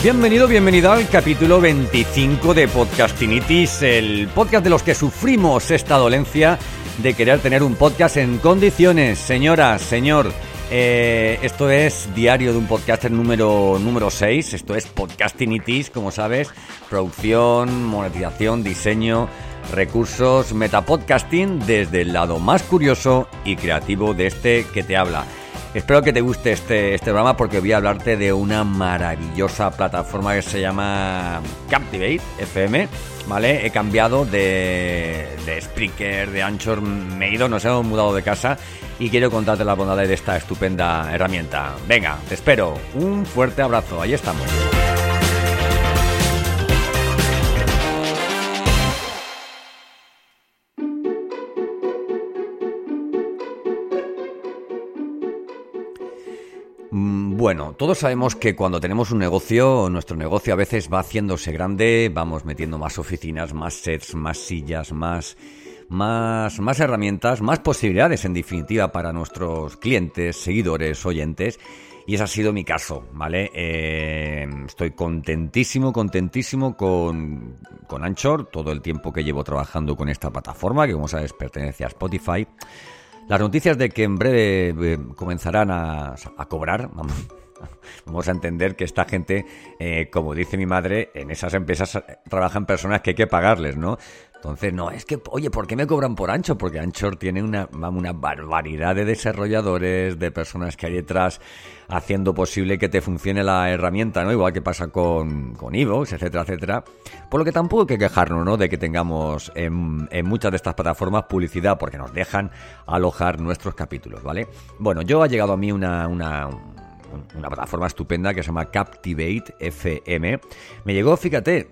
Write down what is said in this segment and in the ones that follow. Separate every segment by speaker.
Speaker 1: Bienvenido, bienvenida al capítulo 25 de Podcastinitis, el podcast de los que sufrimos esta dolencia de querer tener un podcast en condiciones. Señora, señor, eh, esto es Diario de un Podcaster número, número 6, esto es Podcastinitis, como sabes, producción, monetización, diseño, recursos, metapodcasting desde el lado más curioso y creativo de este que te habla. Espero que te guste este, este programa porque voy a hablarte de una maravillosa plataforma que se llama Captivate FM. ¿Vale? He cambiado de, de Spreaker, de Anchor, me he ido, nos hemos mudado de casa y quiero contarte la bondad de esta estupenda herramienta. Venga, te espero. Un fuerte abrazo. Ahí estamos. Bueno, todos sabemos que cuando tenemos un negocio, nuestro negocio a veces va haciéndose grande, vamos metiendo más oficinas, más sets, más sillas, más, más, más herramientas, más posibilidades en definitiva para nuestros clientes, seguidores, oyentes. Y ese ha sido mi caso, ¿vale? Eh, estoy contentísimo, contentísimo con, con Anchor, todo el tiempo que llevo trabajando con esta plataforma, que como sabes pertenece a Spotify. Las noticias de que en breve eh, comenzarán a, cobrar, vamos, vamos, a entender que esta gente, eh, como dice mi madre, en esas empresas trabajan personas que hay que pagarles, ¿no? Entonces, no, es que, oye, ¿por qué me cobran por Anchor? Porque Anchor tiene una, una barbaridad de desarrolladores, de personas que hay detrás haciendo posible que te funcione la herramienta, ¿no? Igual que pasa con, con Evox, etcétera, etcétera. Por lo que tampoco hay que quejarnos, ¿no? De que tengamos en, en muchas de estas plataformas publicidad, porque nos dejan alojar nuestros capítulos, ¿vale? Bueno, yo ha llegado a mí una, una una plataforma estupenda que se llama Captivate FM. Me llegó, fíjate,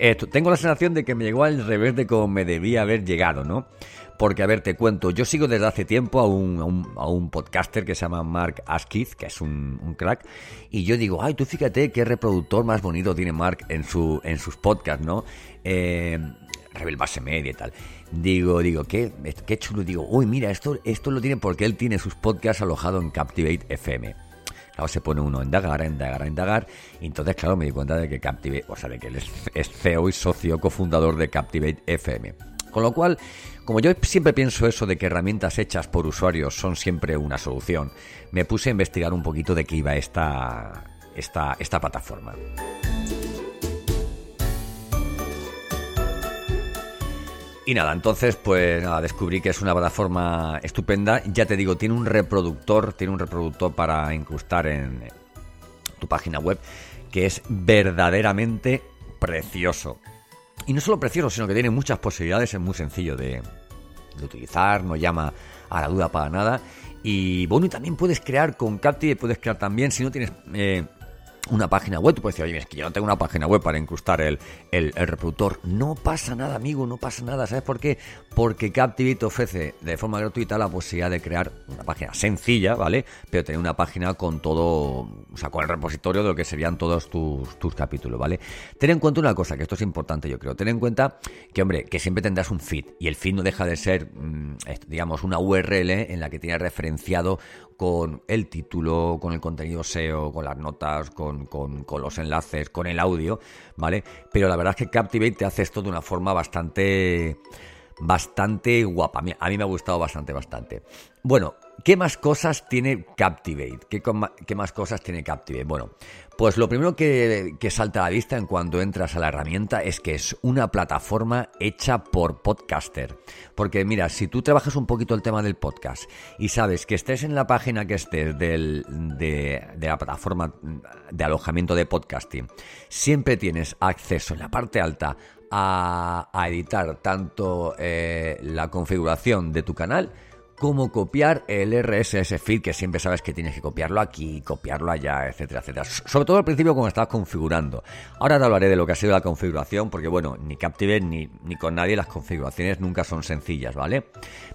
Speaker 1: eh, tengo la sensación de que me llegó al revés de como me debía haber llegado, ¿no? Porque, a ver, te cuento, yo sigo desde hace tiempo a un, a un, a un podcaster que se llama Mark Askiz, que es un, un, crack, y yo digo, ay, tú fíjate qué reproductor más bonito tiene Mark en, su, en sus podcasts, ¿no? Eh, Rebel Base Media y tal. Digo, digo, qué, qué chulo. Digo, uy, mira, esto, esto lo tiene porque él tiene sus podcasts alojados en Captivate FM. Claro, se pone uno a indagar, a indagar, a indagar. Y entonces, claro, me di cuenta de que Captivate, o sea, de que él es CEO y socio cofundador de Captivate FM. Con lo cual, como yo siempre pienso eso de que herramientas hechas por usuarios son siempre una solución, me puse a investigar un poquito de qué iba esta, esta, esta plataforma. Y nada, entonces pues nada, descubrí que es una plataforma estupenda. Ya te digo, tiene un reproductor, tiene un reproductor para incrustar en tu página web que es verdaderamente precioso. Y no solo precioso, sino que tiene muchas posibilidades, es muy sencillo de, utilizar, no llama a la duda para nada. Y bueno, y también puedes crear con Captive, puedes crear también, si no tienes eh, una página web, tú puedes decir, oye, es que yo no tengo una página web para incrustar el, el, reproductor. No pasa nada, amigo, no pasa nada. ¿Sabes por qué? Porque Captivate ofrece de forma gratuita la posibilidad de crear una página sencilla, ¿vale? Pero tener una página con todo, o sea, con el repositorio de lo que serían todos tus, tus capítulos, ¿vale? Ten en cuenta una cosa, que esto es importante, yo creo. Ten en cuenta que, hombre, que siempre tendrás un feed y el feed no deja de ser, digamos, una URL en la que tienes referenciado con el título, con el contenido SEO, con las notas, con, con, con, los enlaces, con el audio, ¿vale? Pero la verdad es que Captivate te hace esto de una forma bastante bastante guapa. A mí me ha gustado bastante, bastante. Bueno, ¿qué más cosas tiene Captivate? ¿Qué, ¿Qué, más cosas tiene Captivate? Bueno, pues lo primero que, salta a la vista en cuanto entras a la herramienta es que es una plataforma hecha por podcaster. Porque mira, si tú trabajas un poquito el tema del podcast y sabes que estés en la página que estés de, la plataforma de alojamiento de podcasting, siempre tienes acceso en la parte alta a, a editar tanto eh, la configuración de tu canal como copiar el RSS feed, que siempre sabes que tienes que copiarlo aquí, copiarlo allá, etcétera, etcétera. Sobre todo al principio cuando estás configurando. Ahora te hablaré de lo que ha sido la configuración, porque bueno, ni Captivate ni, ni con nadie las configuraciones nunca son sencillas, ¿vale?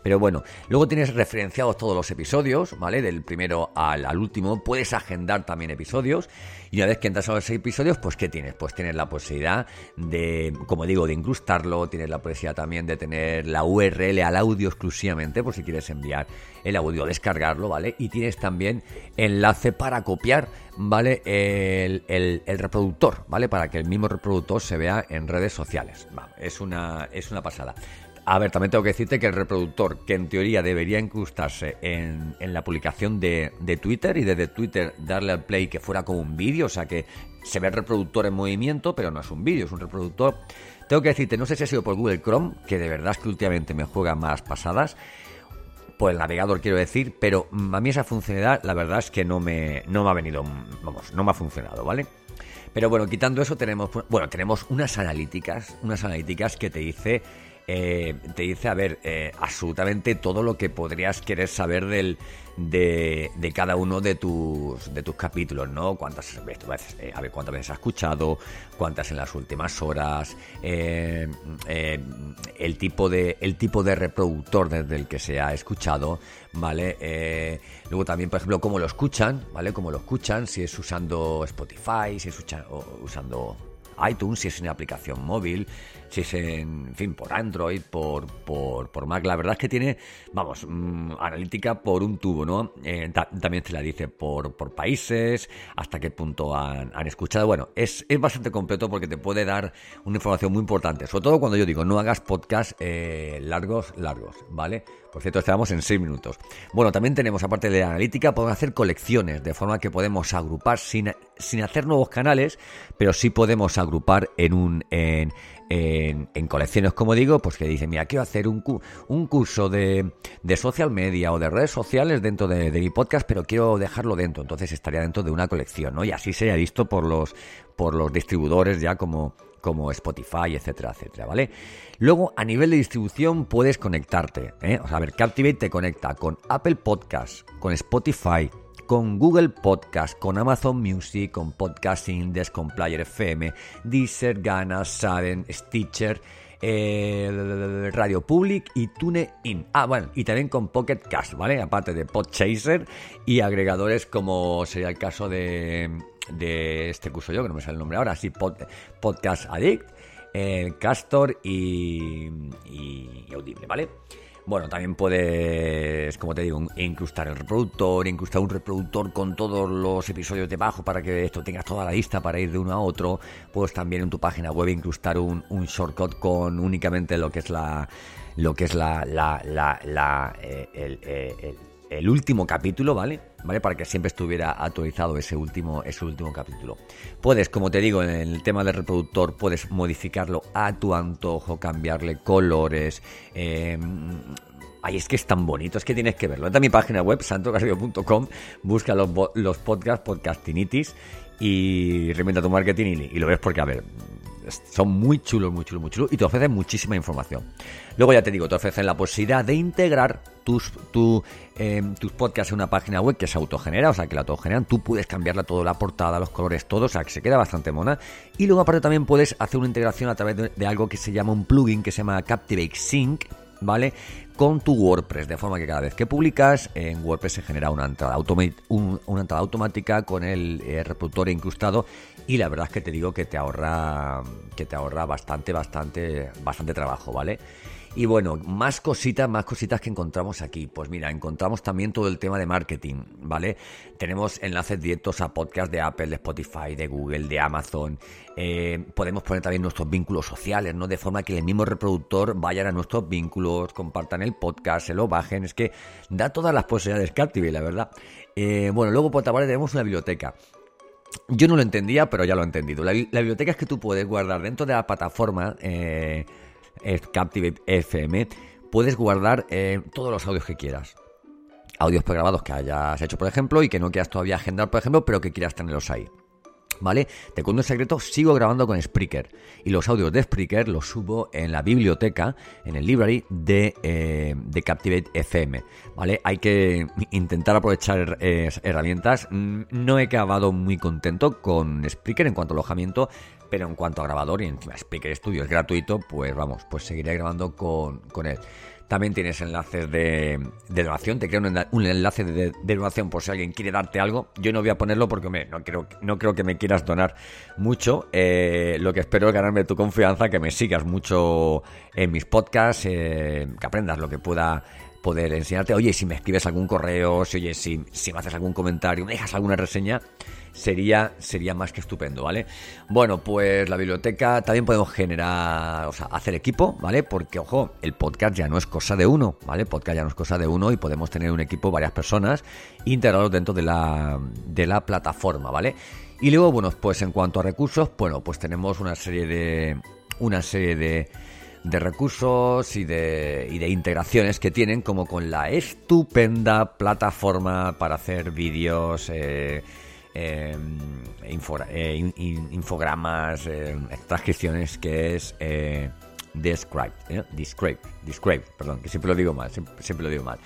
Speaker 1: Pero bueno, luego tienes referenciados todos los episodios, ¿vale? Del primero al, al último, puedes agendar también episodios Y una vez que entras a los episodios, pues ¿qué tienes? Pues tienes la posibilidad de, como digo, de incrustarlo, tienes la posibilidad también de tener la URL al audio exclusivamente, por si quieres enviar el audio, descargarlo, ¿vale? Y tienes también enlace para copiar, ¿vale? El, el, reproductor, ¿vale? Para que el mismo reproductor se vea en redes sociales. es, una, es una pasada. A ver, también tengo que decirte que el reproductor, que en teoría debería incrustarse en, la publicación de, Twitter y desde Twitter darle al play que fuera como un vídeo, o sea que se ve el reproductor en movimiento, pero no es un vídeo, es un reproductor. Tengo que decirte, no sé si ha sido por Google Chrome, que de verdad es que últimamente me juega más pasadas, por el navegador quiero decir, pero a mí esa funcionalidad la verdad es que no me, no me ha venido, vamos, no me ha funcionado, ¿vale? Pero bueno, quitando eso tenemos, bueno, tenemos unas analíticas, unas analíticas que te dice eh, te dice, a ver, eh, absolutamente todo lo que podrías querer saber del, de, cada uno de tus, de tus capítulos, ¿no? Cuántas veces, eh, a ver, cuántas veces has escuchado, cuántas en las últimas horas, el, tipo de, el tipo de reproductor desde el que se ha escuchado, ¿vale? luego también, por ejemplo, cómo lo escuchan, ¿vale? Cómo lo escuchan, si es usando Spotify, si es usando iTunes, si es una aplicación móvil, si es en, fin, por Android, por, por, por Mac. La verdad es que tiene, vamos, mm, analítica por un tubo, ¿no? Eh, también te la dice por, por países, hasta qué punto han, escuchado. Bueno, es, es, bastante completo porque te puede dar una información muy importante. Sobre todo cuando yo digo, no hagas podcast eh, largos, largos, ¿vale? Por cierto, estamos en 6 minutos. Bueno, también tenemos, aparte de la analítica, podemos hacer colecciones, de forma que podemos agrupar sin, sin hacer nuevos canales, pero sí podemos agrupar en un, en, en, colecciones, como digo, pues que dicen, mira, quiero hacer un, un curso de, de, social media o de redes sociales dentro de, mi podcast, pero quiero dejarlo dentro, entonces estaría dentro de una colección, ¿no? Y así sería visto por los, por los distribuidores ya como, como Spotify, etcétera, etcétera, ¿vale? Luego, a nivel de distribución, puedes conectarte, ¿eh? O sea, a ver, Captivate te conecta con Apple Podcasts, con Spotify, con Google Podcast, con Amazon Music, con Podcast Index, con Player FM, Deezer, Gana, Saden, Stitcher, eh, Radio Public y TuneIn. Ah, bueno, y también con Pocket Cast, ¿vale? Aparte de Podchaser y agregadores como sería el caso de, de este curso yo, que no me sale el nombre ahora, sí, Podcast Addict, eh, Castor y, y Audible, ¿vale? Bueno, también puedes, como te digo, incrustar el reproductor, incrustar un reproductor con todos los episodios debajo para que esto tengas toda la lista para ir de uno a otro. Puedes también en tu página web incrustar un, shortcut con únicamente lo que es la lo que es la, la, la, eh, el, eh, el último capítulo, ¿vale? ¿Vale? Para que siempre estuviera actualizado ese último, ese último capítulo. Puedes, como te digo, en el tema del reproductor, puedes modificarlo a tu antojo, cambiarle colores. Eh, Ay, es que es tan bonito, es que tienes que verlo. Entra a mi página web, santocardio.com, busca los, los podcasts, podcastinitis, y reinventa tu marketing y, y, lo ves porque, a ver, son muy chulos, muy chulos, muy chulos y te ofrecen muchísima información. Luego ya te digo, te ofrecen la posibilidad de integrar tus, em, tus podcasts en una página web que se autogenera, o sea, que la autogeneran, tú puedes cambiarla toda la portada, los colores, todo, o sea, que se queda bastante mona. Y luego aparte también puedes hacer una integración a través de, de algo que se llama un plugin que se llama Captivate Sync, ¿vale? Con tu WordPress, de forma que cada vez que publicas, en WordPress se genera una entrada, una entrada automática con el eh, reproductor incrustado y la verdad es que te digo que te ahorra que te ahorra bastante, bastante, bastante trabajo, ¿vale? Y bueno, más cositas, más cositas que encontramos aquí. Pues mira, encontramos también todo el tema de marketing, ¿vale? Tenemos enlaces directos a podcasts de Apple, de Spotify, de Google, de Amazon. Eh, podemos poner también nuestros vínculos sociales, ¿no? De forma que el mismo reproductor vayan a nuestros vínculos, compartan el podcast, se lo bajen. Es que da todas las posibilidades Captivate, la verdad. Eh, bueno, luego por otra parte tenemos una biblioteca. Yo no lo entendía, pero ya lo he entendido. La, biblioteca es que tú puedes guardar dentro de la plataforma eh, Captivate FM, puedes guardar eh, todos los audios que quieras. Audios pregrabados que hayas hecho, por ejemplo, y que no quieras todavía agendar, por ejemplo, pero que quieras tenerlos ahí. ¿Vale? Te cuento un secreto, sigo grabando con Spreaker y los audios de Spreaker los subo en la biblioteca, en el library de, eh, de Captivate FM, ¿vale? Hay que intentar aprovechar eh, herramientas. Mm, no he acabado muy contento con Spreaker en cuanto a alojamiento, pero en cuanto a grabador y encima Speaker Studio es gratuito, pues vamos, pues seguiré grabando con, con él. También tienes enlaces de, donación. Te creo un, enlace de, donación por si alguien quiere darte algo. Yo no voy a ponerlo porque no, creo, no creo que me quieras donar mucho. Eh, lo que espero es ganarme tu confianza, que me sigas mucho en mis podcasts, eh, que aprendas lo que pueda poder enseñarte. Oye, si me escribes algún correo, si, oye, si, si me haces algún comentario, me dejas alguna reseña, sería, sería más que estupendo, ¿vale? Bueno, pues la biblioteca también podemos generar, o sea, hacer equipo, ¿vale? Porque, ojo, el podcast ya no es cosa de uno, ¿vale? Podcast ya no es cosa de uno y podemos tener un equipo, varias personas, integrados dentro de la, de la plataforma, ¿vale? Y luego, bueno, pues en cuanto a recursos, bueno, pues tenemos una serie de, una serie de, de recursos y de, y de integraciones que tienen como con la estupenda plataforma para hacer vídeos, eh, Em, eh, infogramas, eh, transcripciones que es Describe, ¿eh? Describe, Describe, perdón, que siempre lo digo mal, siempre, lo digo mal.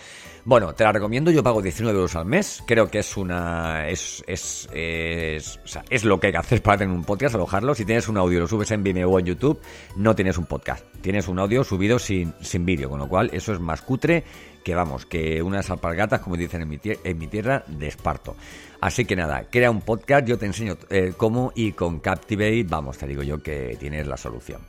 Speaker 1: Bueno, te la recomiendo, yo pago 19 euros al mes, creo que es una, es, es, es, o sea, es lo que hay que hacer para tener un podcast, alojarlo. Si tienes un audio, lo subes en Vimeo o en YouTube, no tienes un podcast, tienes un audio subido sin, sin vídeo, con lo cual eso es más cutre que vamos, que unas alpargatas, como dicen en mi, en mi tierra, de esparto. Así que nada, crea un podcast, yo te enseño eh, cómo y con Captivate, vamos, te digo yo que tienes la solución.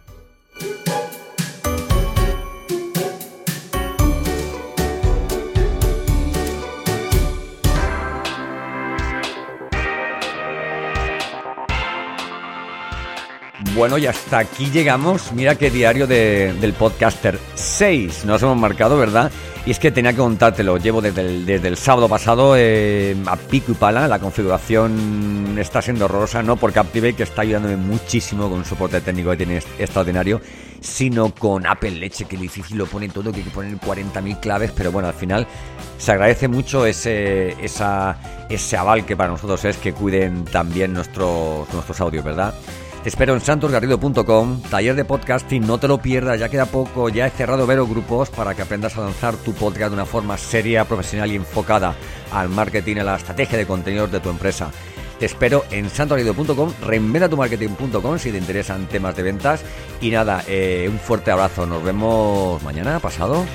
Speaker 1: Bueno, y hasta aquí llegamos. Mira qué diario del podcaster 6 nos hemos marcado, ¿verdad? Y es que tenía que contártelo. Llevo desde el, sábado pasado eh, a pico y pala. La configuración está siendo horrorosa, no por Captivate, que está ayudándome muchísimo con un soporte técnico que tiene extraordinario, sino con Apple Leche, que difícil lo pone todo, que hay que poner 40.000 claves, pero bueno, al final se agradece mucho ese, esa, ese aval que para nosotros es que cuiden también nuestros, nuestros audios, ¿verdad? Te espero en santosgarrido.com, taller de podcasting, no te lo pierdas, ya queda poco, ya he cerrado veros grupos para que aprendas a lanzar tu podcast de una forma seria, profesional y enfocada al marketing, a la estrategia de contenidos de tu empresa. Te espero en santosgarrido.com, reinventatumarketing.com si te interesan temas de ventas. Y nada, eh, un fuerte abrazo, nos vemos mañana, pasado.